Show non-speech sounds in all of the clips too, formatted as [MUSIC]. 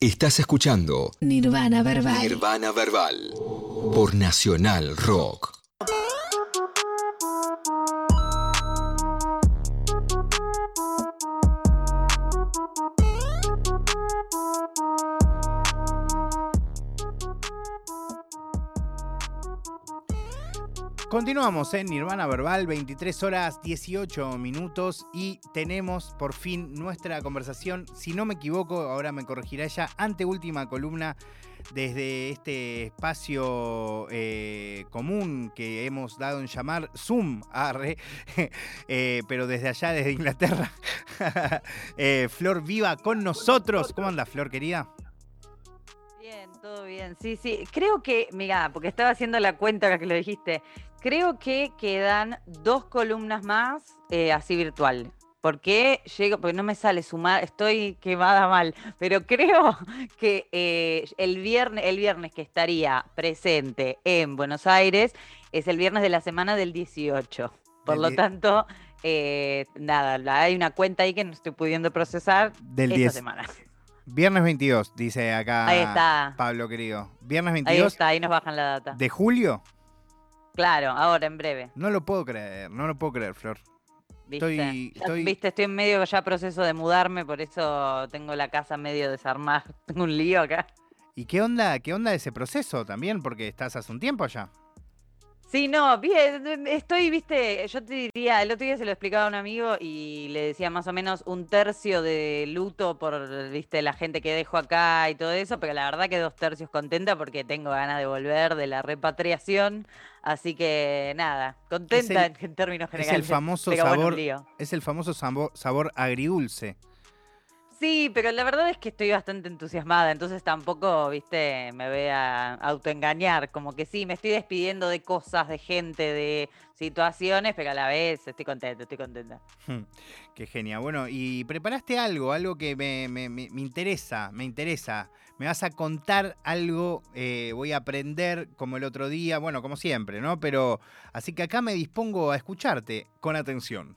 Estás escuchando Nirvana Verbal. Nirvana Verbal por Nacional Rock. Continuamos en Nirvana Verbal, 23 horas 18 minutos y tenemos por fin nuestra conversación, si no me equivoco, ahora me corregirá ella, anteúltima columna desde este espacio eh, común que hemos dado en llamar Zoom, arre, [LAUGHS] eh, pero desde allá, desde Inglaterra. [LAUGHS] Eh, Flor viva con nosotros. ¿Cómo anda Flor, querida? Bien, todo bien. Sí, sí. Creo que, mira, porque estaba haciendo la cuenta que lo dijiste. Creo que quedan dos columnas más eh, así virtual. ¿Por qué llego? Porque no me sale sumar, estoy quemada mal, pero [LAUGHS] creo que eh, el, viernes, el viernes que estaría presente en Buenos Aires es el viernes de la semana del 18. Por Del lo tanto, eh, nada, hay una cuenta ahí que no estoy pudiendo procesar Del esta 10. semana. Viernes 22, dice acá Ahí está. Pablo, querido. Viernes Ahí 22 está, ahí nos bajan la data. de julio. Claro, ahora en breve. No lo puedo creer, no lo puedo creer, Flor. ¿Viste? Estoy- Ya, estoy- Viste, estoy en medio ya proceso de mudarme, por eso tengo la casa medio desarmada. [LAUGHS] Tengo un lío acá. ¿Y qué onda, qué onda ese proceso también? Porque estás hace un tiempo allá. Sí, no, bien, estoy, viste, yo te diría, el otro día se lo explicaba a un amigo y le decía más o menos un tercio de luto por, viste, la gente que dejo acá y todo eso, pero la verdad que dos tercios contenta porque tengo ganas de volver de la repatriación, así que nada, contenta el- en, términos Es generales. el famoso sabor, es el famoso sabor, sabor agridulce. Sí, pero la verdad es que estoy bastante entusiasmada, entonces tampoco, viste, me voy a autoengañar, como que sí, me estoy despidiendo de cosas, de gente, de situaciones, pero a la vez estoy contenta, estoy contenta. Qué genia. Bueno, y preparaste algo, algo que me, me- me- me interesa, me interesa. Me vas a contar algo, eh, voy a aprender como el otro día, bueno, como siempre, ¿no? Pero así que acá me dispongo a escucharte con atención.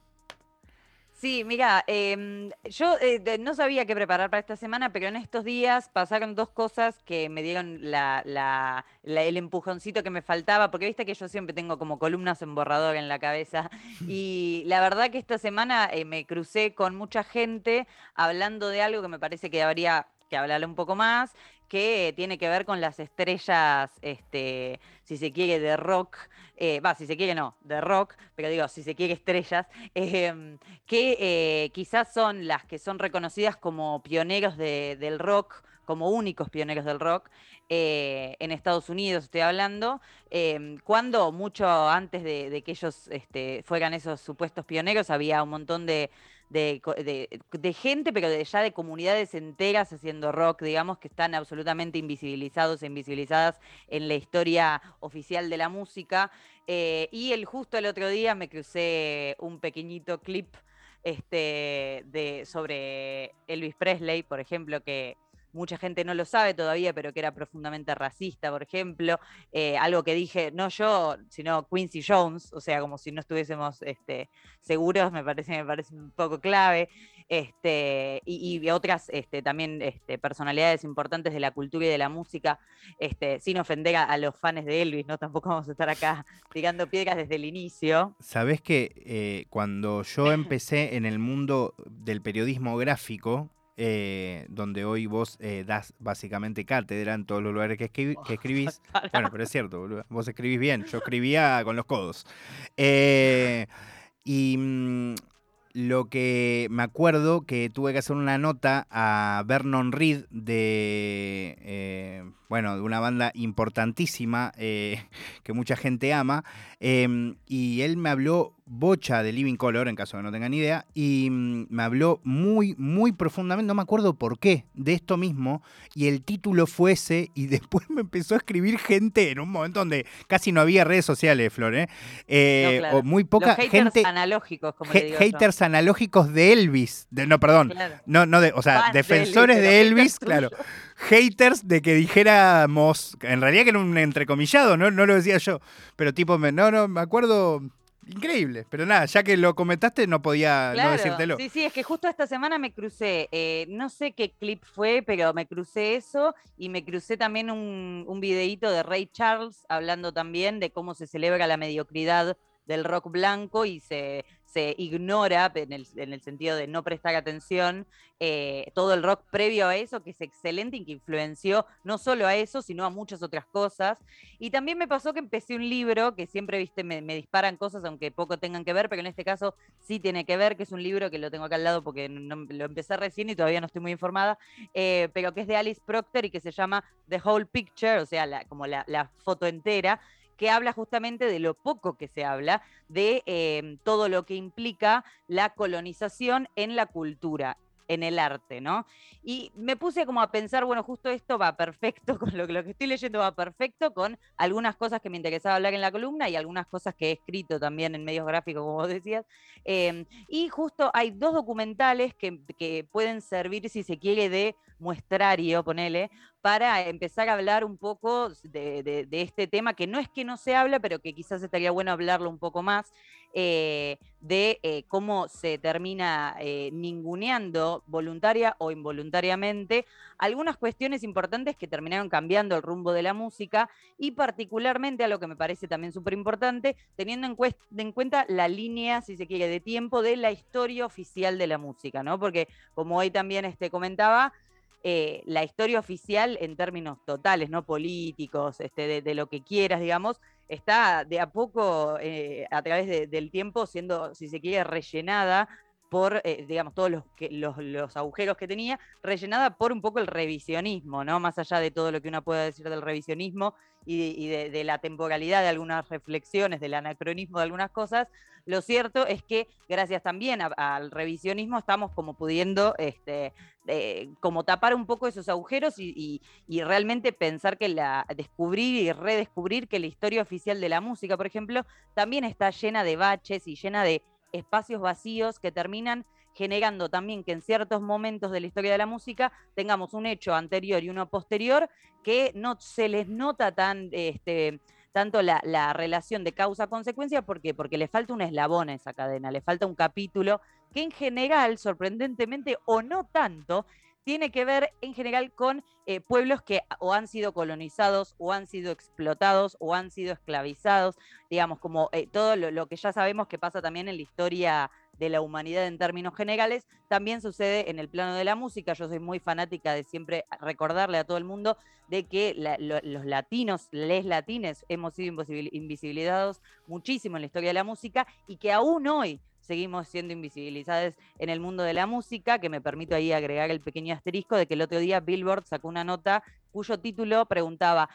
Sí, mira, em, yo eh, de- no sabía qué preparar para esta semana, pero en estos días pasaron dos cosas que me dieron la, la- la- el empujoncito que me faltaba, porque viste que yo siempre tengo como columnas en borrador en la cabeza, [LAUGHS] y la verdad que esta semana eh, me crucé con mucha gente hablando de algo que me parece que habría que hablarle un poco más, que tiene que ver con las estrellas, este, si se quiere, de rock, eh, va, si se quiere no, de rock, pero digo, si se quiere estrellas, [LAUGHS] em, que eh, quizás son las que son reconocidas como pioneros de- del rock, como únicos pioneros del rock, eh, en Estados Unidos estoy hablando, em, cuando mucho antes de, de que ellos este, fueran esos supuestos pioneros, había un montón de, de de gente, pero de, ya de comunidades enteras haciendo rock, digamos, que están absolutamente invisibilizados e invisibilizadas en la historia oficial de la música. Eh, y el, justo el otro día me crucé un pequeñito clip este, de, sobre Elvis Presley, por ejemplo, que mucha gente no lo sabe todavía, pero que era profundamente racista, por ejemplo. Eh, algo que dije, no yo, sino Quincy Jones, o sea, como si no estuviésemos este, seguros, me parece, me parece un poco clave. Este, y, y otras este, también este, personalidades importantes de la cultura y de la música, este, sin ofender a, a los fans de Elvis, ¿no? Tampoco vamos a estar acá tirando piedras desde el inicio. Sabés que eh, cuando yo [LAUGHS] empecé en el mundo del periodismo gráfico, eh, donde hoy vos eh, das básicamente cátedra en todos los lugares que, [LAUGHS] escribís, Bueno, pero es cierto, boludo. Vos escribís bien. Yo escribía con los codos. Eh, y mm, lo que me acuerdo que tuve que hacer una nota a Vernon Reed de, bueno, de una banda importantísima eh, [LAUGHS] que mucha gente ama. eh, y él me habló bocha de Living Color, en caso de que no tengan idea, y mm, me habló muy, muy profundamente, no me acuerdo por qué, de esto mismo, y el título fue ese, y [LAUGHS] después me empezó a escribir gente en un momento donde casi no había redes sociales, Flor, ¿eh? Eh, No, claro. o muy poca Los haters gente, analógicos, como le digo yo. haters analógicos de Elvis, de, no, perdón, Claro. no, no de, o sea, de defensores Elvis, de Elvis, claro. Haters de que dijéramos, en realidad que era un entrecomillado, no, no lo decía yo, pero tipo, me- no, no, me acuerdo Increíble, pero nada, ya que lo comentaste no podía no decírtelo. Sí, sí, es que justo esta semana me crucé, eh, no sé qué clip fue, pero me crucé eso y me crucé también un, un videíto de Ray Charles hablando también de cómo se celebra la mediocridad del rock blanco y se, se ignora en el, en el, sentido de no prestar atención eh, todo el rock previo a eso, que es excelente y que influenció no solo a eso, sino a muchas otras cosas. Y también me pasó que empecé un libro, que siempre, viste, me, disparan cosas, aunque poco tengan que ver, pero en este caso sí tiene que ver, que es un libro que lo tengo acá al lado porque lo empecé recién y todavía no estoy muy informada, eh, pero que es de Alice Proctor y que se llama The Whole Picture, o sea, como la foto entera que habla justamente de lo poco que se habla de em, todo lo que implica la colonización en la cultura en el arte, ¿no? Y me puse como a pensar, bueno, justo esto va perfecto [LAUGHS] con lo, que estoy leyendo, va perfecto con algunas cosas que me interesaba hablar en la columna y algunas cosas que he escrito también en medios gráficos, como vos decías. Em, y justo hay dos documentales que, pueden servir, si se quiere, de muestrario, ponele, para empezar a hablar un poco de, este tema, que no es que no se habla, pero que quizás estaría bueno hablarlo un poco más, eh, de eh, cómo se termina eh, ninguneando voluntaria o involuntariamente algunas cuestiones importantes que terminaron cambiando el rumbo de la música y particularmente a lo que me parece también súper importante, teniendo en, en, cuenta la línea, si se quiere, de tiempo de la historia oficial de la música, ¿no? Porque como hoy también este, comentaba, la historia oficial en términos totales, no políticos, este, de, lo que quieras, digamos, está de a poco, eh, a través del tiempo, siendo, si se quiere, rellenada por, eh, digamos, todos los, los, agujeros que tenía, rellenada por un poco el revisionismo, ¿no? Más allá de todo lo que uno pueda decir del revisionismo y, de, la temporalidad de algunas reflexiones, del anacronismo de algunas cosas, lo cierto es que gracias también al revisionismo estamos como pudiendo este, como tapar un poco esos agujeros y, y, realmente pensar que la descubrir y redescubrir que la historia oficial de la música, por ejemplo, también está llena de baches y llena de espacios vacíos que terminan generando también que en ciertos momentos de la historia de la música tengamos un hecho anterior y uno posterior que no se les nota tan este, tanto la, la relación de causa-consecuencia, ¿por qué? Porque le falta un eslabón a esa cadena, le falta un capítulo que en general, sorprendentemente o no tanto, tiene que ver en general con eh, pueblos que o han sido colonizados o han sido explotados o han sido esclavizados, digamos, como eh, todo lo, que ya sabemos que pasa también en la historia de la humanidad en términos generales, también sucede en el plano de la música. Yo soy muy fanática de siempre recordarle a todo el mundo de que los latinos, les latines, hemos sido invisibilizados muchísimo en la historia de la música y que aún hoy seguimos siendo invisibilizadas en el mundo de la música, que me permito ahí agregar el pequeño asterisco de que el otro día Billboard sacó una nota cuyo título preguntaba,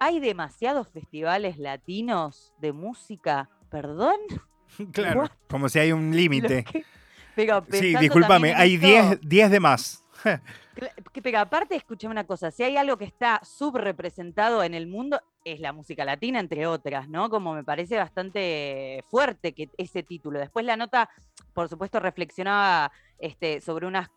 ¿hay demasiados festivales latinos de música? ¿Perdón? [LAUGHS] Claro, como si hay un [LAUGHS] límite. Sí, discúlpame, hay 10 de más. Pero aparte, escuché una cosa, si hay algo que está subrepresentado en el mundo, es la música latina, entre otras, ¿no? Como me parece bastante fuerte que ese título. Después la nota, por supuesto, reflexionaba este, sobre, unas,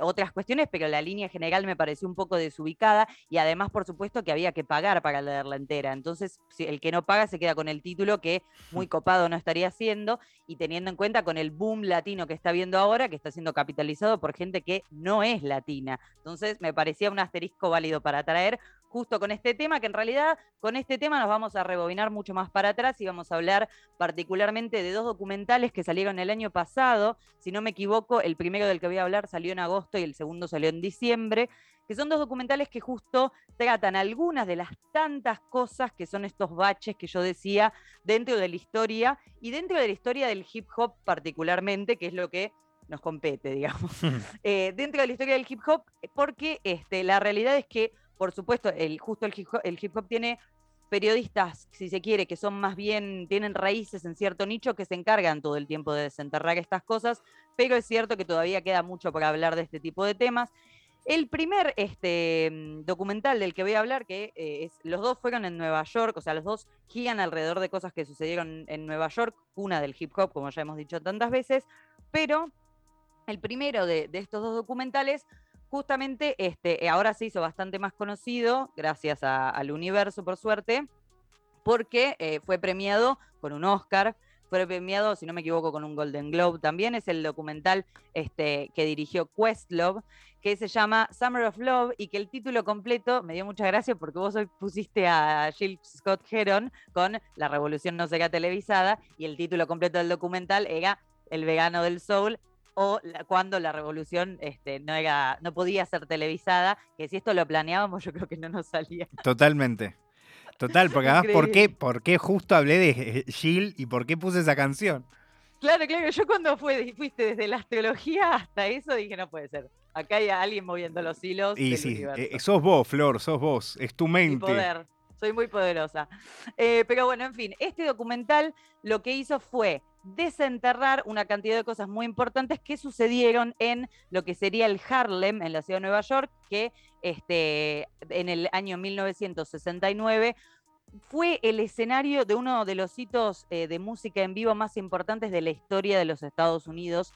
otras cuestiones, pero la línea general me pareció un poco desubicada y además, por supuesto, que había que pagar para leerla entera. Entonces, el que no paga se queda con el título que muy copado no estaría haciendo y teniendo en cuenta con el boom latino que está viendo ahora, que está siendo capitalizado por gente que no es latina. Entonces, me parecía un asterisco válido para traer justo con este tema, que en realidad con este tema nos vamos a rebobinar mucho más para atrás y vamos a hablar particularmente de dos documentales que salieron el año pasado. Si no me equivoco, el primero del que voy a hablar salió en agosto y el segundo salió en diciembre, que son dos documentales que justo tratan algunas de las tantas cosas que son estos baches que yo decía dentro de la historia y dentro de la historia del hip hop particularmente, que es lo que nos compete, digamos, [LAUGHS] eh, dentro de la historia del hip hop, porque este, la realidad es que por supuesto, el, justo el hip, hop, tiene periodistas, si se quiere, que son más bien, tienen raíces en cierto nicho que se encargan todo el tiempo de desenterrar estas cosas, pero es cierto que todavía queda mucho para hablar de este tipo de temas. El primer este, mm, documental del que voy a hablar, que eh, es, los dos fueron en Nueva York, o sea, los dos gigan alrededor de cosas que sucedieron en Nueva York, una del hip hop, como ya hemos dicho tantas veces, pero el primero de estos dos documentales justamente este, eh, ahora se hizo bastante más conocido, gracias al universo, por suerte, porque eh, fue premiado con un Oscar fue premiado, si no me equivoco, con un Golden Globe también. Es el documental este, que dirigió Questlove, que se llama Summer of Love y que el título completo me dio mucha gracia porque vos hoy pusiste a Jill Scott Heron con La Revolución no será televisada y el título completo del documental era El vegano del soul o cuando la revolución este, no, era, no podía ser televisada, que si esto lo planeábamos yo creo que no nos salía. Totalmente. Total, porque además, ¿por qué, ¿por qué justo hablé de Jill y por qué puse esa canción? Claro, claro, yo cuando fue, fuiste desde la astrología hasta eso dije, no puede ser. Acá hay alguien moviendo los hilos. Y sí, eh, sos vos, Flor, sos vos, es tu mente. Mi poder, soy muy poderosa. Eh, pero bueno, en fin, este documental lo que hizo fue desenterrar una cantidad de cosas muy importantes que sucedieron en lo que sería el Harlem, en la ciudad de Nueva York, que este, en el año 1969 fue el escenario de uno de los hitos eh, de música en vivo más importantes de la historia de los Estados Unidos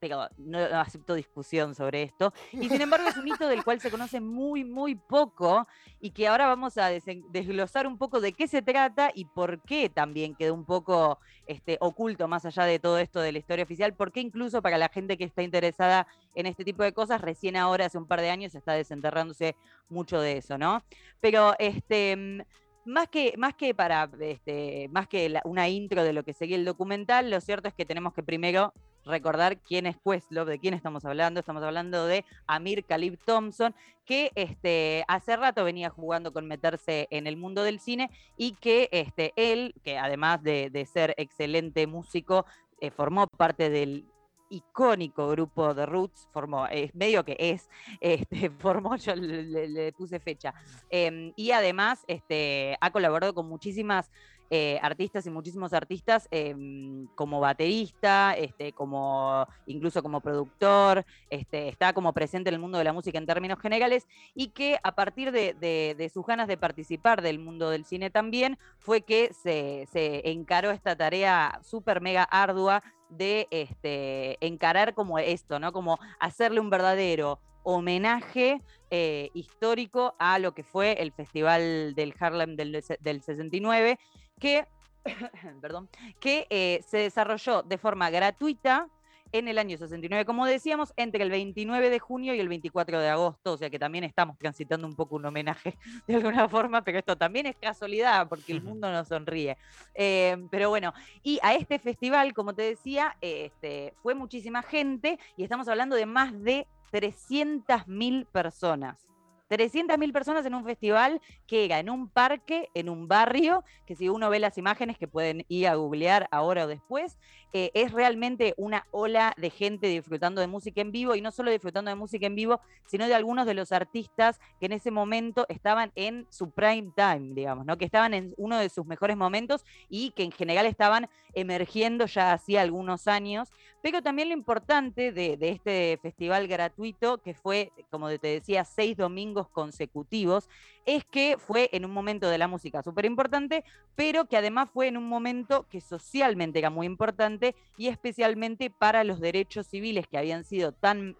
pero no acepto discusión sobre esto. Y sin embargo es un hito del cual se conoce muy, muy poco y que ahora vamos a desglosar un poco de qué se trata y por qué también quedó un poco este, oculto más allá de todo esto de la historia oficial, porque incluso para la gente que está interesada en este tipo de cosas, recién ahora, hace un par de años, está desenterrándose mucho de eso, ¿no? Pero este más que, más que para este, más que una intro de lo que seguía el documental, lo cierto es que tenemos que primero recordar quién es Questlove, de quién estamos hablando. Estamos hablando de Amir Khalib Thompson, que este, hace rato venía jugando con meterse en el mundo del cine y que este, él, que además de, ser excelente músico, eh, formó parte del icónico grupo de Roots, formó, es medio que es, [LAUGHS] este, formó, yo le, puse fecha, em, y además este, ha colaborado con muchísimas eh, artistas y muchísimos artistas em, como baterista, este, como, incluso como productor, este, está como presente en el mundo de la música en términos generales y que a partir de, sus ganas de participar del mundo del cine también fue que se, encaró esta tarea súper mega ardua de este, encarar como esto, ¿no? Como hacerle un verdadero homenaje eh, histórico a lo que fue el Festival del Harlem del, del 69 que, [COUGHS] perdón, que eh, se desarrolló de forma gratuita en el año 69, como decíamos, entre el 29 de junio y el 24 de agosto, o sea que también estamos transitando un poco un homenaje [LAUGHS] de alguna forma, pero esto también es casualidad porque el mundo nos sonríe. Eh, pero bueno, y a este festival, como te decía, este, fue muchísima gente y estamos hablando de más de 300.000 personas. 300.000 personas en un festival que era en un parque, en un barrio, que si uno ve las imágenes que pueden ir a googlear ahora o después, eh, es realmente una ola de gente disfrutando de música en vivo y no solo disfrutando de música en vivo, sino de algunos de los artistas que en ese momento estaban en su prime time, digamos, ¿no? que estaban en uno de sus mejores momentos y que en general estaban emergiendo ya hacía algunos años. Pero también lo importante de, este festival gratuito, que fue, como te decía, seis domingos consecutivos, es que fue en un momento de la música súper importante, pero que además fue en un momento que socialmente era muy importante y especialmente para los derechos civiles que habían sido tan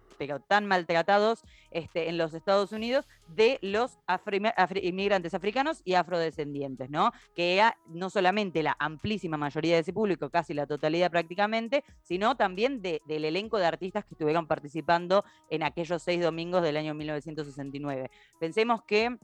tan maltratados este, en los Estados Unidos de los inmigrantes africanos y afrodescendientes, ¿no? Que no solamente la amplísima mayoría de ese público, casi la totalidad prácticamente, sino también del elenco de artistas que estuvieron participando en aquellos seis domingos del año 1969. Pensemos que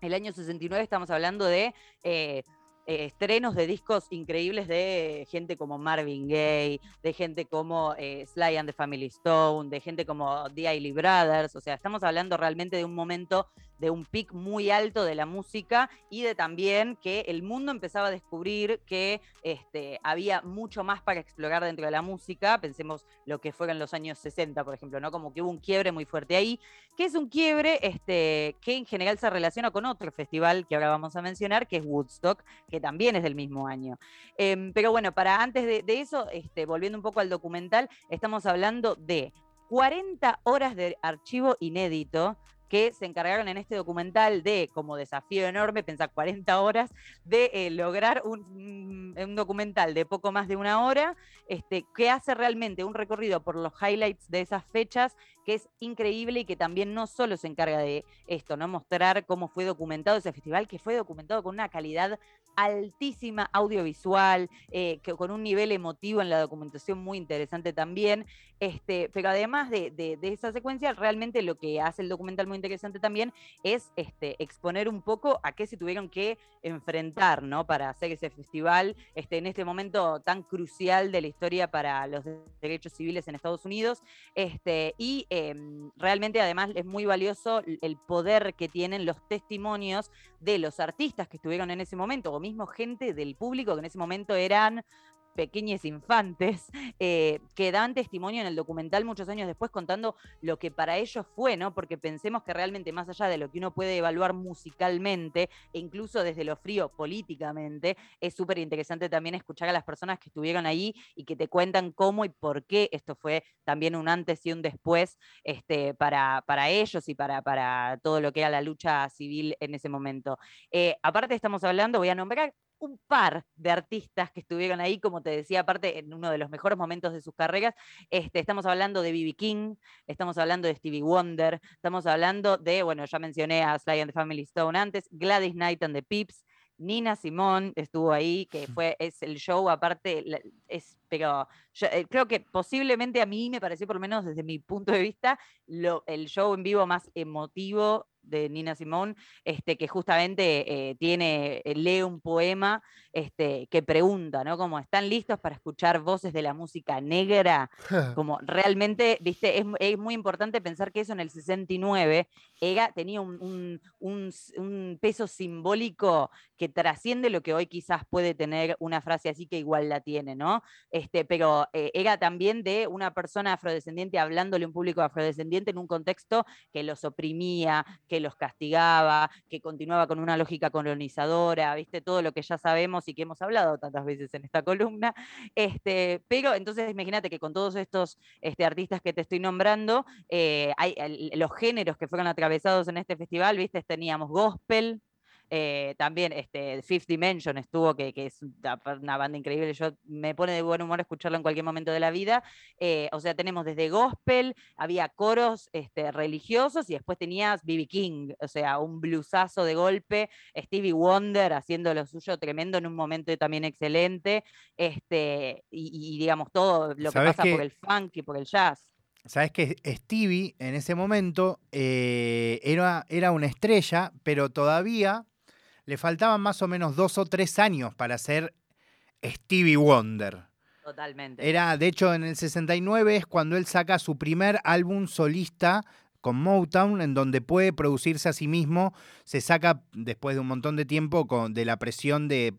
el año 69 estamos hablando de eh, eh, estrenos de discos increíbles de gente como Marvin Gaye, de gente como eh, Sly and the Family Stone, de gente como The Ailey Brothers, o sea, estamos hablando realmente de un momento de un pic muy alto de la música y de también que el mundo empezaba a descubrir que este, había mucho más para explorar dentro de la música. Pensemos lo que fueron los años 60, por ejemplo, ¿no? Como que hubo un quiebre muy fuerte ahí, que es un quiebre este, que en general se relaciona con otro festival que ahora vamos a mencionar, que es Woodstock, que también es del mismo año. Em, pero bueno, para antes de, eso, este, volviendo un poco al documental, estamos hablando de 40 horas de archivo inédito que se encargaron en este documental de, como desafío enorme, pensar 40 horas, de eh, lograr un, documental de poco más de una hora, este, que hace realmente un recorrido por los highlights de esas fechas que es increíble y que también no solo se encarga de esto, ¿no? Mostrar cómo fue documentado ese festival, que fue documentado con una calidad altísima audiovisual, eh, que, con un nivel emotivo en la documentación muy interesante también. Este, pero además de, esa secuencia, realmente lo que hace el documental muy interesante también es este, exponer un poco a qué se tuvieron que enfrentar para hacer ese festival este, en este momento tan crucial de la historia para los derechos civiles en Estados Unidos. Este, y em, realmente además es muy valioso el poder que tienen los testimonios de los artistas que estuvieron en ese momento, o mismo gente del público que en ese momento eran pequeños infantes eh, que dan testimonio en el documental muchos años después contando lo que para ellos fue, ¿no? Porque pensemos que realmente más allá de lo que uno puede evaluar musicalmente e incluso desde lo frío políticamente, es súper interesante también escuchar a las personas que estuvieron ahí y que te cuentan cómo y por qué esto fue también un antes y un después este, para, para ellos y para, para todo lo que era la lucha civil en ese momento. Eh, aparte estamos hablando, voy a nombrar un par de artistas que estuvieron ahí, como te decía, aparte en uno de los mejores momentos de sus carreras. Este, estamos hablando de B.B. King, estamos hablando de Stevie Wonder, estamos hablando de, bueno, ya mencioné a Sly and the Family Stone antes, Gladys Knight and the Pips, Nina Simón estuvo ahí, que fue, es el show, aparte, es, pero eh, creo que posiblemente a mí me pareció, por lo menos desde mi punto de vista, lo, el show en vivo más emotivo de Nina Simón, este, que justamente eh, tiene, eh, lee un poema este, que pregunta, ¿no? Como están listos para escuchar voces de la música negra, [LAUGHS] como realmente, viste, es, muy importante pensar que eso en el 69 ella tenía un, peso simbólico que trasciende lo que hoy quizás puede tener una frase así que igual la tiene, ¿no? Este, pero eh, era también de una persona afrodescendiente hablándole a un público afrodescendiente en un contexto que los oprimía, que los castigaba, que continuaba con una lógica colonizadora, ¿viste? Todo lo que ya sabemos y que hemos hablado tantas veces en esta columna. Este, pero entonces imagínate que con todos estos este, artistas que te estoy nombrando, eh, hay, los géneros que fueron atravesados en este festival, ¿viste? Teníamos gospel, eh, también este, Fifth Dimension estuvo, que, es una banda increíble. Yo me pone de buen humor escucharlo en cualquier momento de la vida. Eh, o sea, tenemos desde gospel, había coros este, religiosos y después tenías B.B. King, o sea, un bluesazo de golpe. Stevie Wonder haciendo lo suyo tremendo en un momento también excelente. Este, y, digamos, todo lo que pasa por el funk y por el jazz. Sabes que Stevie en ese momento eh, era, era una estrella, pero todavía le faltaban más o menos dos o tres años para ser Stevie Wonder. Totalmente. Era, de hecho, en el 69 es cuando él saca su primer álbum solista con Motown, en donde puede producirse a sí mismo, se saca después de un montón de tiempo con, de la presión de,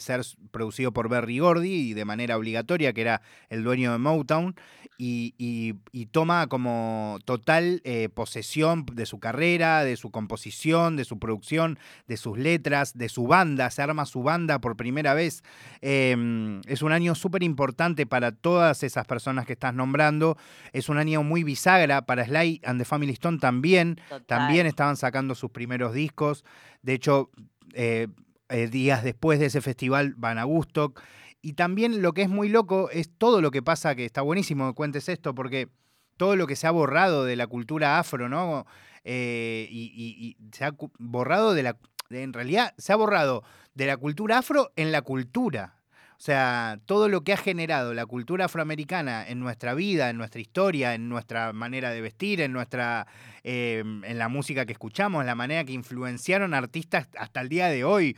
ser producido por Berry Gordy y de manera obligatoria, que era el dueño de Motown, y, toma como total eh, posesión de su carrera, de su composición, de su producción, de sus letras, de su banda, se arma su banda por primera vez. Em, es un año súper importante para todas esas personas que estás nombrando, es un año muy bisagra para Sly and the Family Family también, también estaban sacando sus primeros discos. De hecho, eh, eh, días después de ese festival van a Woodstock. Y también lo que es muy loco es todo lo que pasa, que está buenísimo que cuentes esto, porque todo lo que se ha borrado de la cultura afro, ¿no? Eh, y, se ha borrado de la. En realidad, se ha borrado de la cultura afro en la cultura. O sea, todo lo que ha generado la cultura afroamericana en nuestra vida, en nuestra historia, en nuestra manera de vestir, en nuestra, em, en la música que escuchamos, la manera que influenciaron artistas hasta el día de hoy.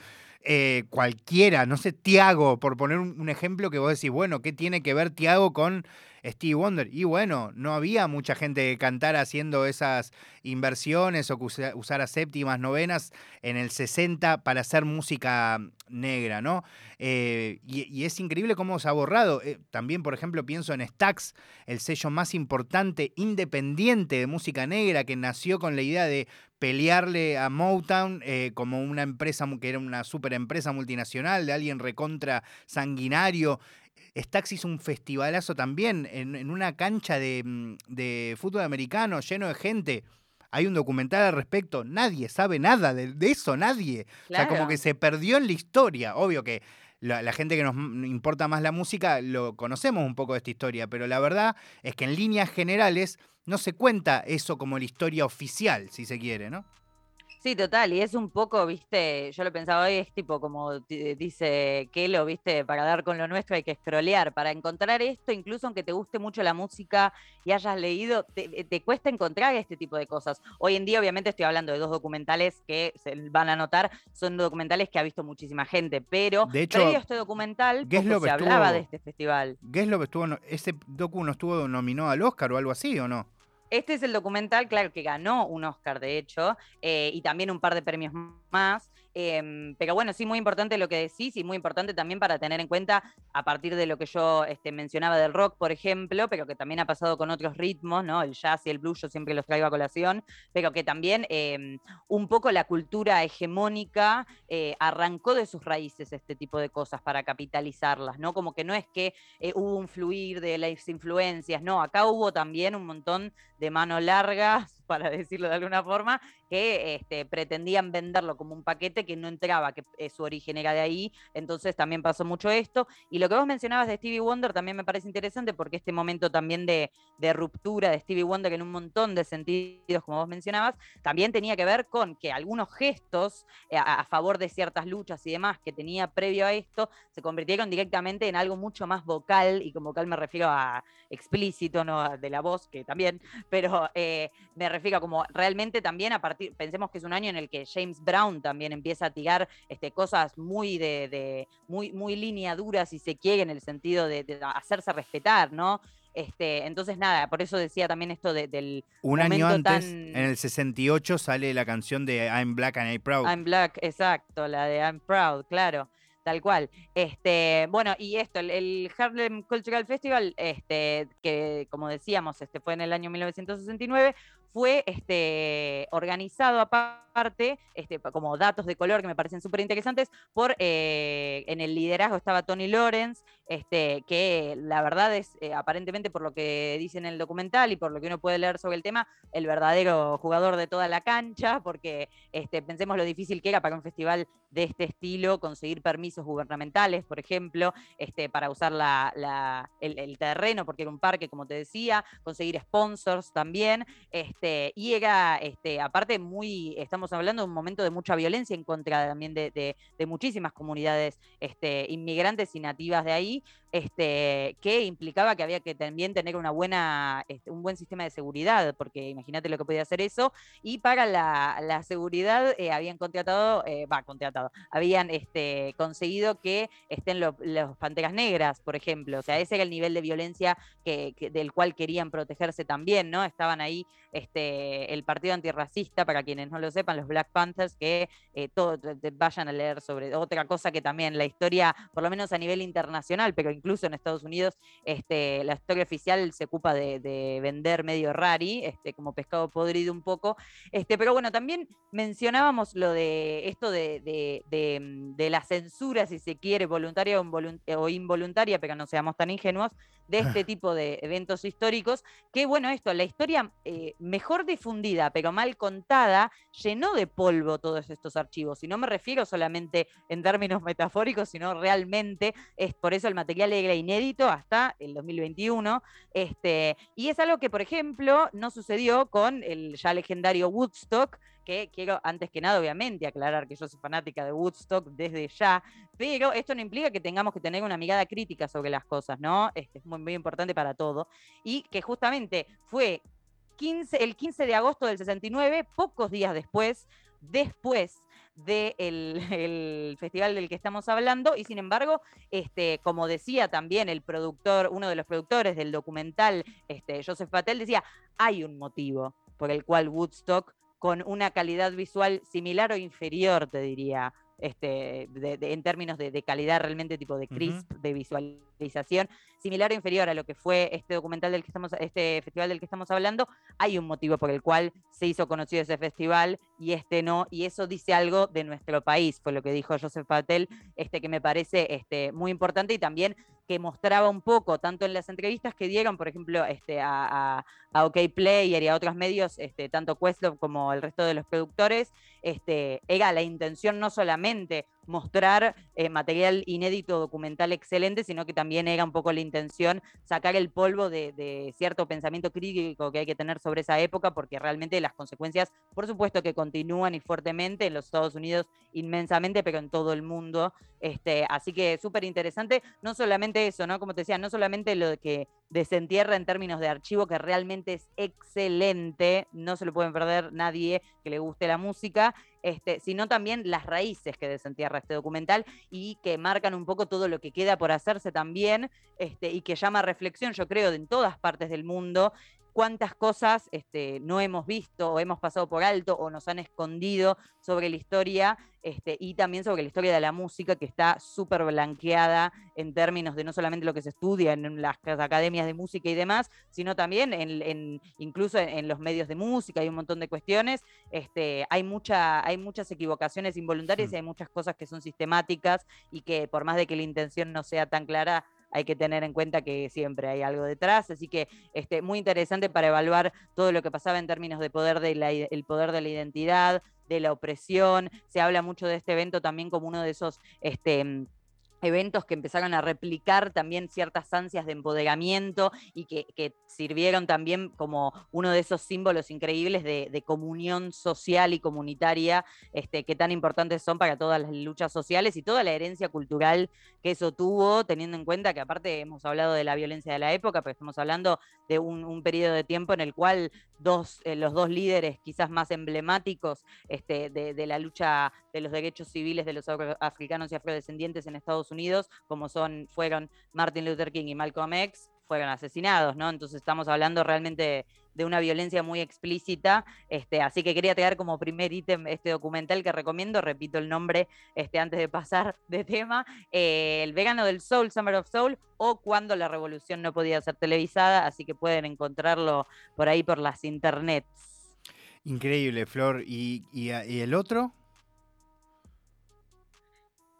Eh, cualquiera, no sé, Tiago, por poner un, ejemplo que vos decís, bueno, ¿qué tiene que ver Tiago con Steve Wonder? Y bueno, no había mucha gente que cantara haciendo esas inversiones o que usara séptimas, novenas en el 60 para hacer música negra, ¿no? Eh, y, es increíble cómo se ha borrado. Eh, también, por ejemplo, pienso en Stax, el sello más importante, independiente de música negra, que nació con la idea de pelearle a Motown eh, como una empresa que era una super empresa multinacional, de alguien recontra sanguinario. Stax hizo un festivalazo también en, una cancha mm, de, fútbol americano lleno de gente. Hay un documental al respecto, nadie sabe nada de, eso, nadie. O sea, como que se perdió en la historia. Obvio que la, gente que nos importa más la música lo conocemos un poco de esta historia, pero la verdad es que en líneas generales no se cuenta eso como la historia oficial, si se quiere, ¿no? Sí, total, y es un poco, viste, yo lo pensaba hoy, es tipo como dice Kelo, viste, para dar con lo nuestro hay que scrollear, para encontrar esto, incluso aunque te guste mucho la música y hayas leído, te, te, cuesta encontrar este tipo de cosas. Hoy en día, obviamente, estoy hablando de dos documentales que se van a notar, son documentales que ha visto muchísima gente, pero de hecho, previo a este documental, poco se hablaba de este festival. lo que estuvo, ese docu no estuvo nominado al Oscar o algo así, ¿o no? Este es el documental, claro, que ganó un Oscar, de hecho, eh, y también un par de premios más. Em, pero bueno, sí, muy importante lo que decís y muy importante también para tener en cuenta a partir de lo que yo este, mencionaba del rock, por ejemplo, pero que también ha pasado con otros ritmos, ¿no? El jazz y el blues yo siempre los traigo a colación, pero que también em, un poco la cultura hegemónica eh, arrancó de sus raíces este tipo de cosas para capitalizarlas, ¿no? Como que no es que eh, hubo un fluir de las influencias, no, acá hubo también un montón de mano largas, [LAUGHS] para decirlo de alguna forma, que este, pretendían venderlo como un paquete que no entraba, que eh, su origen era de ahí, entonces también pasó mucho esto. Y lo que vos mencionabas de Stevie Wonder también me parece interesante porque este momento también de, ruptura de Stevie Wonder en un montón de sentidos, como vos mencionabas, también tenía que ver con que algunos gestos eh, a, favor de ciertas luchas y demás que tenía previo a esto se convirtieron directamente en algo mucho más vocal, y con vocal me refiero a explícito, no de la voz, que también, pero eh, me refiero a como realmente también a partir, pensemos que es un año en el que James Brown también empieza a tirar este, cosas muy de, muy, muy línea dura, si se quiere, en el sentido de, hacerse respetar, ¿no? Este, entonces, nada, por eso decía también esto del. Un año antes, en el 68, sale la canción de I'm Black and I'm Proud. I'm Black, exacto, la de I'm Proud, claro. Tal cual. Este, bueno, y esto, el, Harlem Cultural Festival, este, que como decíamos, este, fue en el año 1969, fue este, organizado aparte, este, como datos de color que me parecen súper interesantes, por eh, en el liderazgo estaba Tony Lawrence, este, que la verdad es, eh, aparentemente por lo que dice en el documental y por lo que uno puede leer sobre el tema, el verdadero jugador de toda la cancha, porque este, pensemos lo difícil que era para un festival de este estilo conseguir permisos gubernamentales, por ejemplo, este, para usar la, el, el, terreno, porque era un parque, como te decía, conseguir sponsors también. Este, este, y era, este, aparte, muy, estamos hablando de un momento de mucha violencia en contra también de, muchísimas comunidades este, inmigrantes y nativas de ahí, este, que implicaba que había que también tener una buena, este, un buen sistema de seguridad, porque imagínate lo que podía hacer eso, y para la, seguridad eh, habían contratado, eh, va, contratado, habían este, conseguido que estén los, Panteras Negras, por ejemplo, o sea, ese era el nivel de violencia que, del cual querían protegerse también, ¿no? Estaban ahí este, el partido antirracista, para quienes no lo sepan, los Black Panthers, que eh, todo, vayan a leer sobre otra cosa que también la historia, por lo menos a nivel internacional, pero incluso en Estados Unidos, este, la historia oficial se ocupa de, vender medio rari, este, como pescado podrido un poco. Este, pero bueno, también mencionábamos lo de esto de, de la censura, si se quiere, voluntaria o involuntaria, pero no seamos tan ingenuos, de este [LAUGHS] tipo de eventos históricos, que bueno, esto, la historia eh, mejor difundida, pero mal contada, llenó de polvo todos estos archivos. Y no me refiero solamente en términos metafóricos, sino realmente es por eso el material era inédito hasta el 2021. Este, y es algo que, por ejemplo, no sucedió con el ya legendario Woodstock, que quiero antes que nada, obviamente, aclarar que yo soy fanática de Woodstock desde ya, pero esto no implica que tengamos que tener una mirada crítica sobre las cosas, ¿no? Este, es muy, muy importante para todo. Y que justamente fue 15, el 15 de agosto del 69, pocos días después, después del [LAUGHS] festival del que estamos hablando y sin embargo, este, como decía también el productor, uno de los productores del documental, este, Joseph Patel, decía, hay un motivo por el cual Woodstock con una calidad visual similar o inferior, te diría, este, en términos de, calidad realmente tipo de crisp, de visualización, similar o inferior a lo que fue este documental del que estamos, este festival del que estamos hablando, hay un motivo por el cual se hizo conocido ese festival y este no, y eso dice algo de nuestro país, fue lo que dijo Joseph Patel, este, que me parece este, muy importante y también que mostraba un poco, tanto en las entrevistas que dieron, por ejemplo, este, a, a, OK Player y a otros medios, este, tanto Questlove como el resto de los productores, este, era la intención no solamente mostrar eh, material inédito documental excelente, sino que también era un poco la intención sacar el polvo de, cierto pensamiento crítico que hay que tener sobre esa época, porque realmente las consecuencias, por supuesto que continúan y fuertemente en los Estados Unidos inmensamente, pero en todo el mundo. Este, así que súper interesante, no solamente eso, ¿no? Como te decía, no solamente lo de que desentierra en términos de archivo, que realmente es excelente, no se lo pueden perder nadie que le guste la música, este, sino también las raíces que desentierra este documental y que marcan un poco todo lo que queda por hacerse también este, y que llama reflexión, yo creo, en todas partes del mundo cuántas cosas este, no hemos visto o hemos pasado por alto o nos han escondido sobre la historia este, y también sobre la historia de la música que está súper blanqueada en términos de no solamente lo que se estudia en las academias de música y demás, sino también en, incluso en, los medios de música, hay un montón de cuestiones, este, hay, mucha, hay muchas equivocaciones involuntarias y hay muchas cosas que son sistemáticas y que por más de que la intención no sea tan clara, hay que tener en cuenta que siempre hay algo detrás, así que este, muy interesante para evaluar todo lo que pasaba en términos de poder de la, el poder de la identidad, de la opresión, se habla mucho de este evento también como uno de esos este, eventos que empezaron a replicar también ciertas ansias de empoderamiento y que, sirvieron también como uno de esos símbolos increíbles de, comunión social y comunitaria este, que tan importantes son para todas las luchas sociales y toda la herencia cultural que eso tuvo, teniendo en cuenta que aparte hemos hablado de la violencia de la época, pero estamos hablando de un, periodo de tiempo en el cual dos, eh, los dos líderes quizás más emblemáticos este, de, de la lucha de los derechos civiles de los africanos y afrodescendientes en Estados Unidos, como son, fueron Martin Luther King y Malcolm X, fueron asesinados, ¿no? Entonces estamos hablando realmente de una violencia muy explícita, este, así que quería traer como primer ítem este documental que recomiendo, repito el nombre este, antes de pasar [LAUGHS] de tema, eh, El vegano del soul, Summer of Soul, o Cuando la revolución no podía ser televisada, así que pueden encontrarlo por ahí por las internets. Increíble, Flor. ¿Y, y el otro?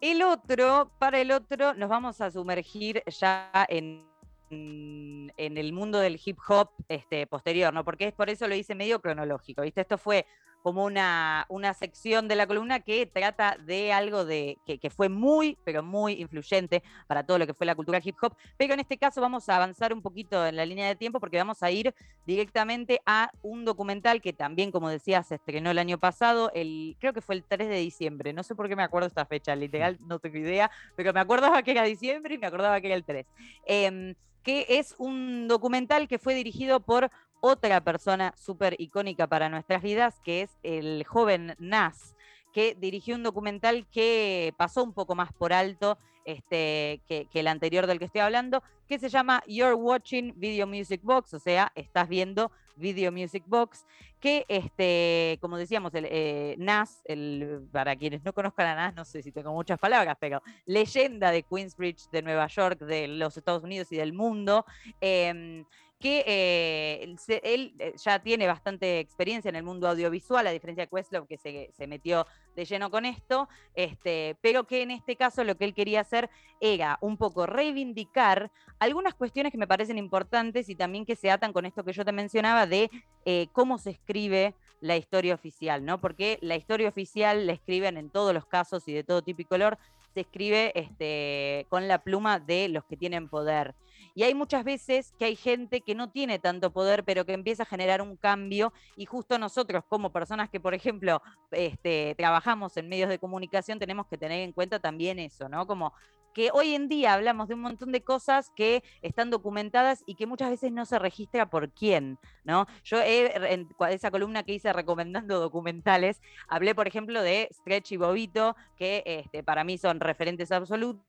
El otro, para el otro, nos vamos a sumergir ya en, en el mundo del hip hop este, posterior, ¿no? Porque es por eso lo hice medio cronológico, ¿viste? Esto fue como una, una sección de la columna que trata de algo de, que, fue muy, pero muy influyente para todo lo que fue la cultura hip hop. Pero en este caso vamos a avanzar un poquito en la línea de tiempo porque vamos a ir directamente a un documental que también, como decía, se estrenó el año pasado, el, creo que fue el 3 de diciembre. No sé por qué me acuerdo esta fecha, literal, no tengo idea, pero me acordaba que era diciembre y me acordaba que era el 3. Em, que es un documental que fue dirigido por otra persona súper icónica para nuestras vidas, que es el joven Nas, que dirigió un documental que pasó un poco más por alto este, que, el anterior del que estoy hablando, que se llama You're Watching Video Music Box, o sea, estás viendo Video Music Box, que, este, como decíamos, el, eh, Nas, el, para quienes no conozcan a Nas, no sé si tengo muchas palabras, pero leyenda de Queensbridge, de Nueva York, de los Estados Unidos y del mundo. Em, que eh, él eh, ya tiene bastante experiencia en el mundo audiovisual, a diferencia de Questlove, que se, metió de lleno con esto, este, pero que en este caso lo que él quería hacer era un poco reivindicar algunas cuestiones que me parecen importantes y también que se atan con esto que yo te mencionaba de eh, cómo se escribe la historia oficial, ¿no? Porque la historia oficial la escriben en todos los casos y de todo tipo y color, se escribe este, con la pluma de los que tienen poder. Y hay muchas veces que hay gente que no tiene tanto poder, pero que empieza a generar un cambio y justo nosotros como personas que, por ejemplo, este, trabajamos en medios de comunicación, tenemos que tener en cuenta también eso, ¿no? Como que hoy en día hablamos de un montón de cosas que están documentadas y que muchas veces no se registra por quién, ¿no? Yo en esa columna que hice recomendando [LAUGHS] documentales, hablé, por ejemplo, de Stretch y Bobito, que este, para mí son referentes absolutos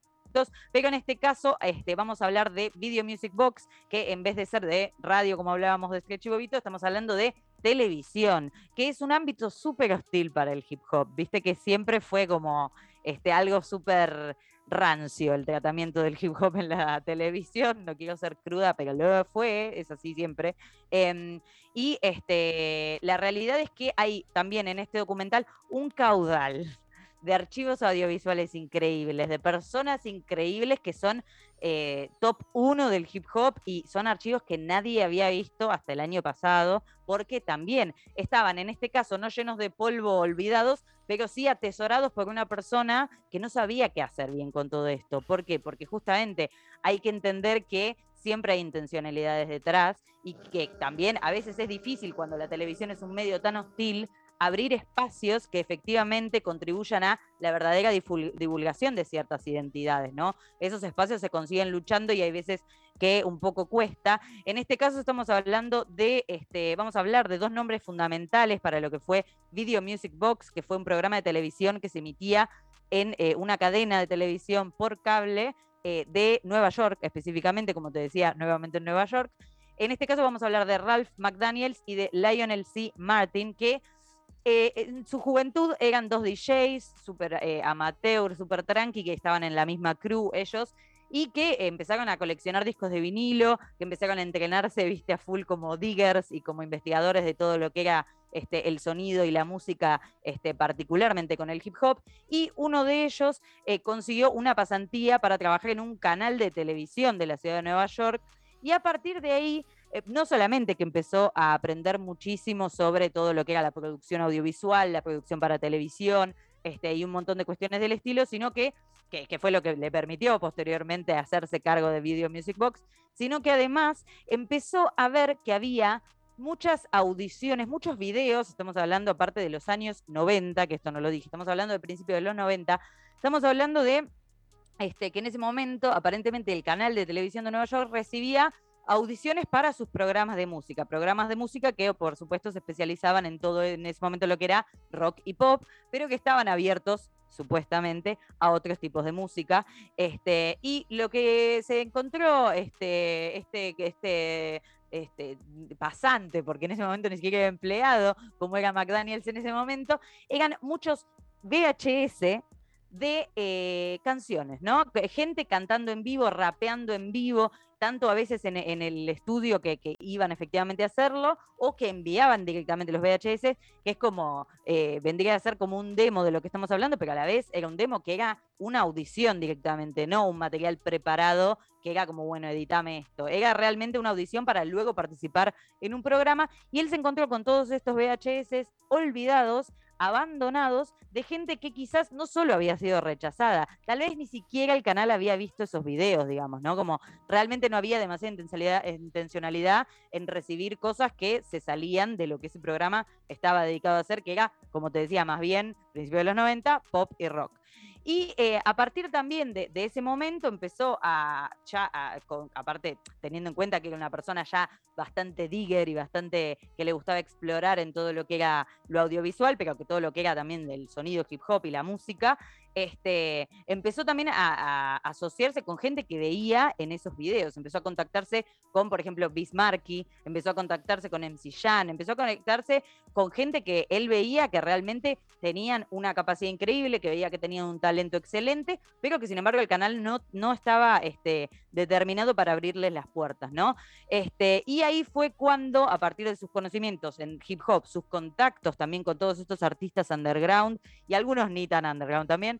pero en este caso este, vamos a hablar de Video Music Box, que en vez de ser de radio, como hablábamos de Sketch y Bobito, estamos hablando de televisión, que es un ámbito súper hostil para el hip hop, viste que siempre fue como este, algo súper rancio el tratamiento del hip hop en la [LAUGHS] televisión, no quiero ser cruda, pero lo fue, es así siempre. Em, y este, la realidad es que hay también en este documental un caudal de archivos audiovisuales increíbles, de personas increíbles que son eh, top uno del hip hop y son archivos que nadie había visto hasta el año pasado, porque también estaban en este caso no llenos de polvo olvidados, pero sí atesorados por una persona que no sabía qué hacer bien con todo esto. ¿Por qué? Porque justamente hay que entender que siempre hay intencionalidades detrás y que también a veces es difícil cuando la televisión es un medio tan hostil abrir espacios que efectivamente contribuyan a la verdadera divulgación de ciertas identidades, ¿no? Esos espacios se consiguen luchando y hay veces que un poco cuesta. En este caso estamos hablando de, este, vamos a hablar de dos nombres fundamentales para lo que fue Video Music Box, que fue un programa de televisión que se emitía en eh, una cadena de televisión por cable eh, de Nueva York, específicamente, como te decía, nuevamente en Nueva York. En este caso vamos a hablar de Ralph McDaniels y de Lionel C. Martin, que eh, en su juventud eran dos DJs, súper eh, amateur, súper tranqui, que estaban en la misma crew ellos, y que empezaron a coleccionar discos de vinilo, que empezaron a entrenarse, viste, a full como diggers y como investigadores de todo lo que era este, el sonido y la música, este, particularmente con el hip hop, y uno de ellos eh, consiguió una pasantía para trabajar en un canal de televisión de la ciudad de Nueva York, y a partir de ahí eh, no solamente que empezó a aprender muchísimo sobre todo lo que era la producción audiovisual, la producción para televisión, este, y un montón de cuestiones del estilo, sino que, que, fue lo que le permitió posteriormente hacerse cargo de Video Music Box, sino que además empezó a ver que había muchas audiciones, muchos videos, estamos hablando aparte de los años 90, que esto no lo dije, estamos hablando del principio de los 90, estamos hablando de este, que en ese momento aparentemente el canal de televisión de Nueva York recibía audiciones para sus programas de música, programas de música que por supuesto se especializaban en todo en ese momento lo que era rock y pop, pero que estaban abiertos supuestamente a otros tipos de música. Este, y lo que se encontró este, este, este, este, pasante, porque en ese momento ni siquiera era empleado, como era McDaniels en ese momento, eran muchos VHS de eh, canciones, ¿no? Gente cantando en vivo, rapeando en vivo, tanto a veces en, el estudio que, iban efectivamente a hacerlo o que enviaban directamente los VHS, que es como, eh, vendría a ser como un demo de lo que estamos hablando, pero a la vez era un demo que era una audición directamente, no un material preparado que era como, bueno, editame esto. Era realmente una audición para luego participar en un programa y él se encontró con todos estos VHS olvidados abandonados de gente que quizás no solo había sido rechazada, tal vez ni siquiera el canal había visto esos videos, digamos, ¿no? Como realmente no había demasiada intencionalidad, en recibir cosas que se salían de lo que ese programa estaba dedicado a hacer, que era, como te decía, más bien, principio de los 90, pop y rock. Y eh, a partir también de, ese momento empezó a, ya, aparte teniendo en cuenta que era una persona ya bastante digger y bastante que le gustaba explorar en todo lo que era lo audiovisual, pero que todo lo que era también del sonido hip hop y la música, este, empezó también a, asociarse con gente que veía en esos videos. Empezó a contactarse con, por ejemplo, Bismarcky, empezó a contactarse con MC Jan, empezó a conectarse con gente que él veía que realmente tenían una capacidad increíble, que veía que tenían un talento excelente, pero que sin embargo el canal no, estaba este, determinado para abrirles las puertas, ¿no? Este, y ahí fue cuando, a partir de sus conocimientos en hip hop, sus contactos también con todos estos artistas underground y algunos ni tan underground también,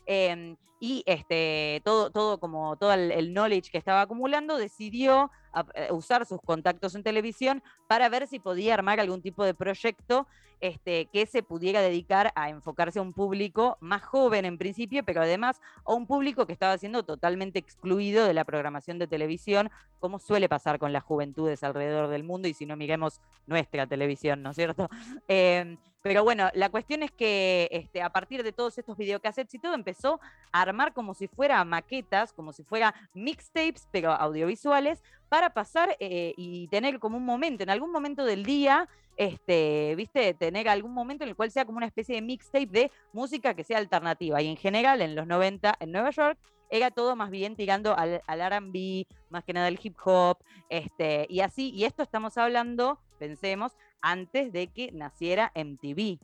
Em, y este, todo, todo como todo el, knowledge que estaba acumulando, decidió eh, usar sus contactos en televisión para ver si podía armar algún tipo de proyecto este, que se pudiera dedicar a enfocarse a un público más joven en principio, pero además a un público que estaba siendo totalmente excluido de la programación de televisión, como suele pasar con las juventudes alrededor del mundo, y si no miremos nuestra televisión, ¿no es cierto? [LAUGHS] Em, pero bueno, la cuestión es que este, a partir de todos estos videocassettes y todo, empezó armar como si fuera maquetas, como si fuera mixtapes, pero audiovisuales, para pasar eh, y tener como un momento, en algún momento del día, este, viste, tener algún momento en el cual sea como una especie de mixtape de música que sea alternativa. Y en general, en los 90, en Nueva York, era todo más bien tirando al, al RB, más que nada el hip hop, este, y así, y esto estamos hablando, pensemos, antes de que naciera MTV,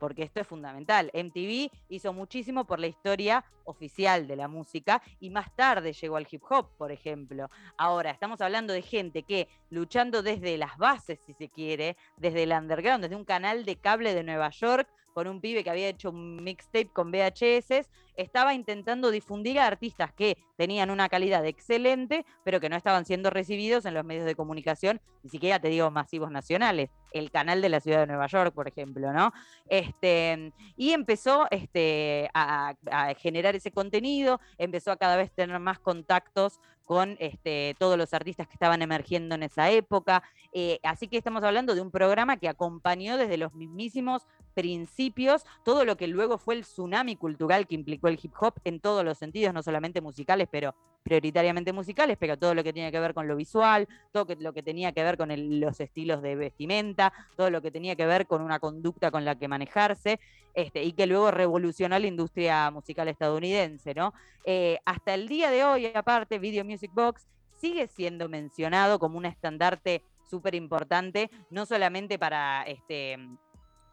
porque esto es fundamental. MTV hizo muchísimo por la historia oficial de la música y más tarde llegó al hip hop, por ejemplo. Ahora, estamos hablando de gente que luchando desde las bases, si se quiere, desde el underground, desde un canal de cable de Nueva York, con un pibe que había hecho un mixtape con VHS, estaba intentando difundir a artistas que tenían una calidad excelente, pero que no estaban siendo recibidos en los medios de comunicación, ni siquiera te digo masivos nacionales, el canal de la ciudad de Nueva York, por ejemplo, ¿no? Este, y empezó este, a, generar ese contenido, empezó a cada vez tener más contactos con este, todos los artistas que estaban emergiendo en esa época. Eh, así que estamos hablando de un programa que acompañó desde los mismísimos principios todo lo que luego fue el tsunami cultural que implicó el hip hop en todos los sentidos, no solamente musicales, pero prioritariamente musicales, pero todo lo que tiene que ver con lo visual, todo lo que tenía que ver con los estilos de vestimenta, todo lo que tenía que ver con una conducta con la que manejarse, este, y que luego revolucionó la industria musical estadounidense, ¿no? Eh, hasta el día de hoy, aparte, Video Music Box sigue siendo mencionado como un estandarte súper importante, no solamente para este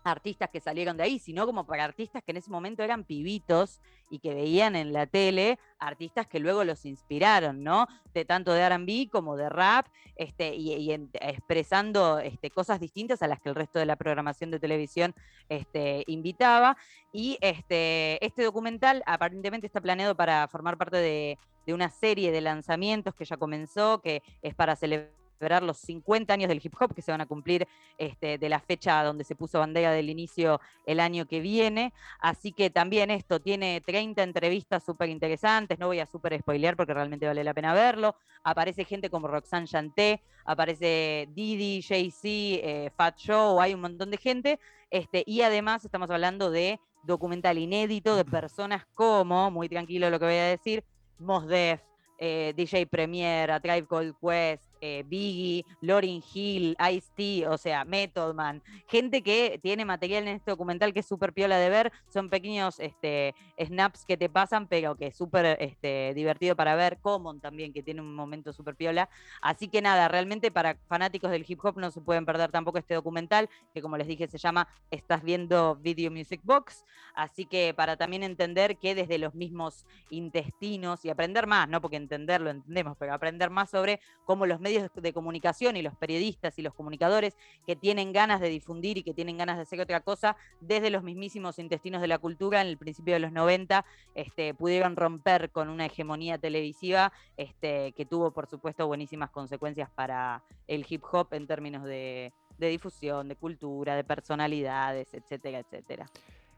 artistas que salieron de ahí, sino como para artistas que en ese momento eran pibitos y que veían en la tele artistas que luego los inspiraron, ¿no? De tanto de R&B como de rap, este, y, expresando este, cosas distintas a las que el resto de la programación de televisión este, invitaba. Y este, este documental aparentemente está planeado para formar parte de, de una serie de lanzamientos que ya comenzó, que es para celebrar celebrar los 50 años del hip hop que se van a cumplir este, de la fecha donde se puso bandera del inicio el año que viene. Así que también esto tiene 30 entrevistas súper interesantes, no voy a súper spoilear porque realmente vale la pena verlo. Aparece gente como Roxanne Chanté, aparece Didi, Jay-Z, eh, Fat Show, hay un montón de gente. Este, y además estamos hablando de documental inédito de personas como, muy tranquilo lo que voy a decir, Mos Def, eh, DJ Premier, A Tribe Called Quest, eh, Biggie, Lauryn Hill, Ice-T, o sea, Method Man, gente que tiene material en este documental que es súper piola de ver, son pequeños este, snaps que te pasan, pero que es súper este, divertido para ver, Common también, que tiene un momento súper piola, así que nada, realmente para fanáticos del hip hop no se pueden perder tampoco este documental, que como les dije se llama Estás viendo Video Music Box, así que para también entender que desde los mismos intestinos y aprender más, no porque entenderlo entendemos, pero aprender más sobre cómo los medios de comunicación y los periodistas y los comunicadores que tienen ganas de difundir y que tienen ganas de hacer otra cosa, desde los mismísimos intestinos de la cultura, en el principio de los 90, este, pudieron romper con una hegemonía televisiva este, que tuvo, por supuesto, buenísimas consecuencias para el hip hop en términos de, de difusión, de cultura, de personalidades, etcétera, etcétera.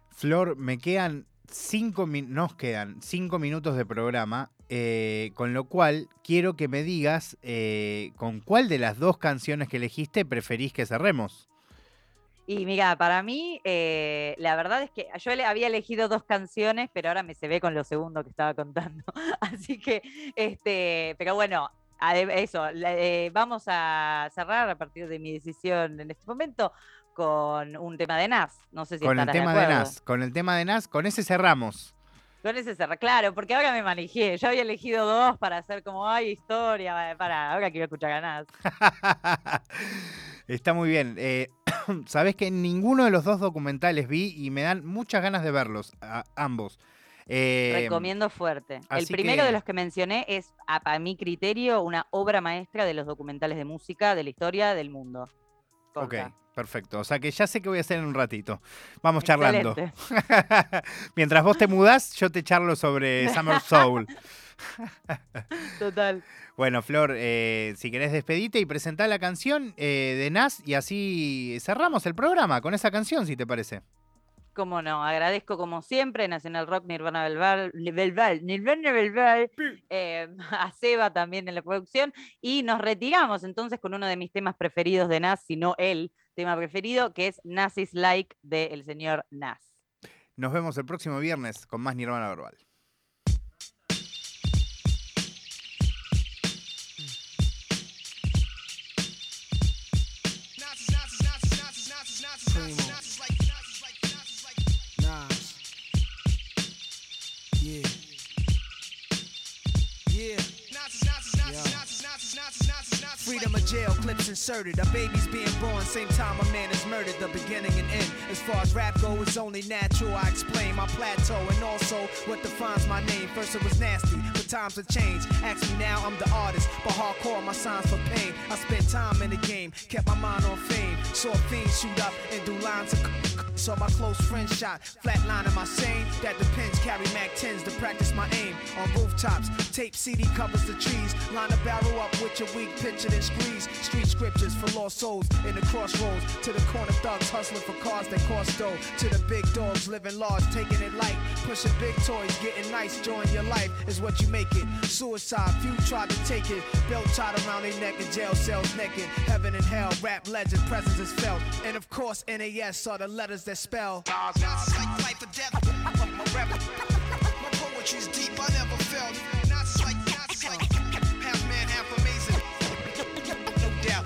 Flor, me quedan cinco nos quedan cinco minutos de programa, eh, con lo cual quiero que me digas eh, con cuál de las dos canciones que elegiste preferís que cerremos. Y mira, para mí, eh, la verdad es que yo había elegido dos canciones, pero ahora me se ve con lo segundo que estaba contando. [LAUGHS] Así que, este, pero bueno, eso, vamos a cerrar a partir de mi decisión en este momento con un tema de Nas. No sé si Con el tema de, Nas, con el tema de Nas, con ese cerramos. Con ese cerramos, claro, porque ahora me manejé. Yo había elegido dos para hacer como, ay, historia, para, ahora quiero escuchar a Nas. [LAUGHS] Está muy bien. Eh, [COUGHS] Sabes que ninguno de los dos documentales vi y me dan muchas ganas de verlos, ambos. Eh, Recomiendo fuerte. El primero de los que mencioné es, a, mi criterio, una obra maestra de los documentales de música de la historia del mundo. Ok, perfecto. O sea que ya sé qué voy a hacer en un ratito. Vamos charlando. [LAUGHS] Mientras vos te mudás, yo te charlo sobre [LAUGHS] Summer Soul. Total. Bueno, Flor, eh, si querés despedirte y presentar la canción eh, de Nas y así cerramos el programa con esa canción, si te parece. Cómo no, agradezco como siempre Nacional Rock, Nirvana Belval, Nirvana Belval, eh, [LAUGHS] a Seba también en la producción y nos retiramos entonces con uno de mis temas preferidos de Nas, si no el tema preferido, que es Nas is Like del señor Nas. Nos vemos el próximo viernes con más Nirvana Verbal. Inserted. A baby's being born, same time a man is murdered. The beginning and end. As far as rap goes, it's only natural. I explain my plateau and also what defines my name. First it was nasty, but times have changed. Ask me now, I'm the artist, but hardcore my signs for pain. I spent time in the game, kept my mind on fame. Saw fiends shoot up and do lines of Saw my close friend shot, flatlining my sane. That depends, carry Mac 10s to practice my aim. On rooftops, tape CD covers the trees. Line a barrel up with your weak picture and squeeze. Street scriptures for lost souls in the crossroads. To the corner thugs hustling for cars that cost dough. To the big dogs living large, taking it light. Pushing big toys, getting nice, join your life is what you make it. Suicide, few tried to take it. Belt tied around their neck in jail cells naked. Heaven and hell, rap legend, presence is felt. And of course, NAS are the letters that spell. Like life or death. My rap, my poetry's deep, I never felt. Like, like half man, half amazing. No doubt.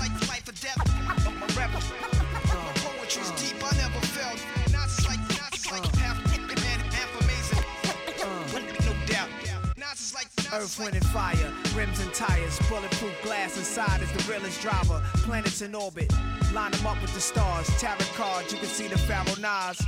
Like life or death. My rap, my poetry's deep, I never felt. Like, like half man, half amazing. No doubt. Like Earth, wind, and fire, rims and tires, bulletproof glass inside is the realest driver. Planets in orbit, line them up with the stars. Tarot cards, you can see the Pharaoh Nas.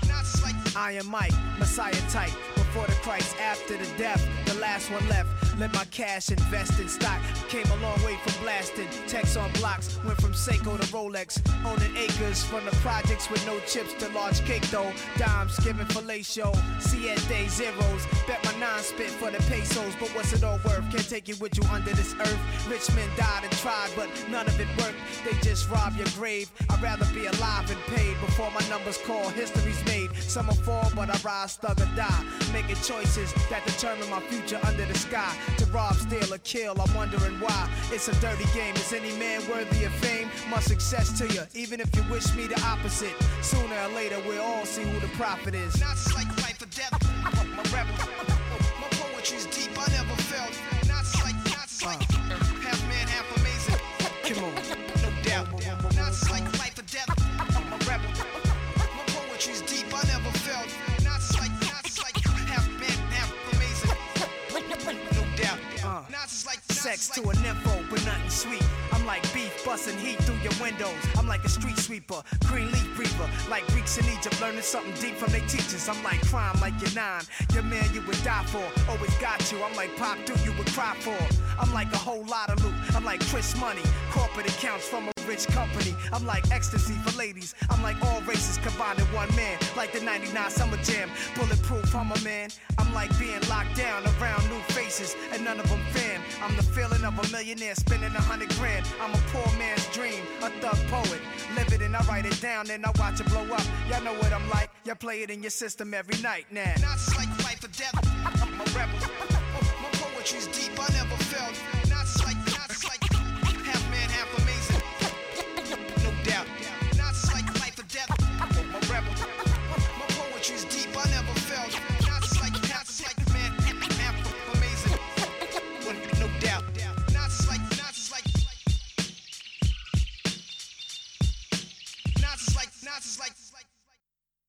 Iron Mike, Messiah type. Before the Christ, after the death, the last one left. Let my cash invest in stock. Came a long way from blasting. Text on blocks. Went from Seiko to Rolex. Owning acres from the projects with no chips to large cake though. Dimes giving fellatio. Siete zeros. Bet my nine spit for the pesos. But what's it all worth? Can't take it with you under this earth. Rich men died and tried, but none of it worked. They just rob your grave. I'd rather be alive and paid before my numbers call. History's made. Some will fall, but I rise, thug or die. Making choices that determine my future under the sky to rob, steal, or kill. I'm wondering why. It's a dirty game. Is any man worthy of fame? My success to you, even if you wish me the opposite. Sooner or later, we'll all see who the prophet is. Not like life or death. My rebel. My poetry's deep. I never felt. Not like, not like uh, half man, half amazing. Come on, no doubt. Sex to a nympho, but nothing sweet. I'm like beef busting heat through your windows. I'm like a street sweeper, green leaf reaper. Like Greeks in Egypt, learning something deep from their teachers. I'm like crime, like your nine. Your man you would die for, always got you. I'm like pop, dude, you would cry for. I'm like a whole lot of loot. I'm like Chris Money, corporate accounts from a rich company. I'm like ecstasy for ladies. I'm like all races combined in one man. Like the 99 Summer Jam, bulletproof, I'm a man. I'm like being locked down around new faces, and none of them fam. I'm the feeling of a millionaire spending a hundred grand. I'm a poor man's dream, a thug poet. Live it and I write it down, and I watch it blow up. Y'all know what I'm like. Y'all play it in your system every night now. Not like life or death. I'm a rebel. My poetry's deep, I never.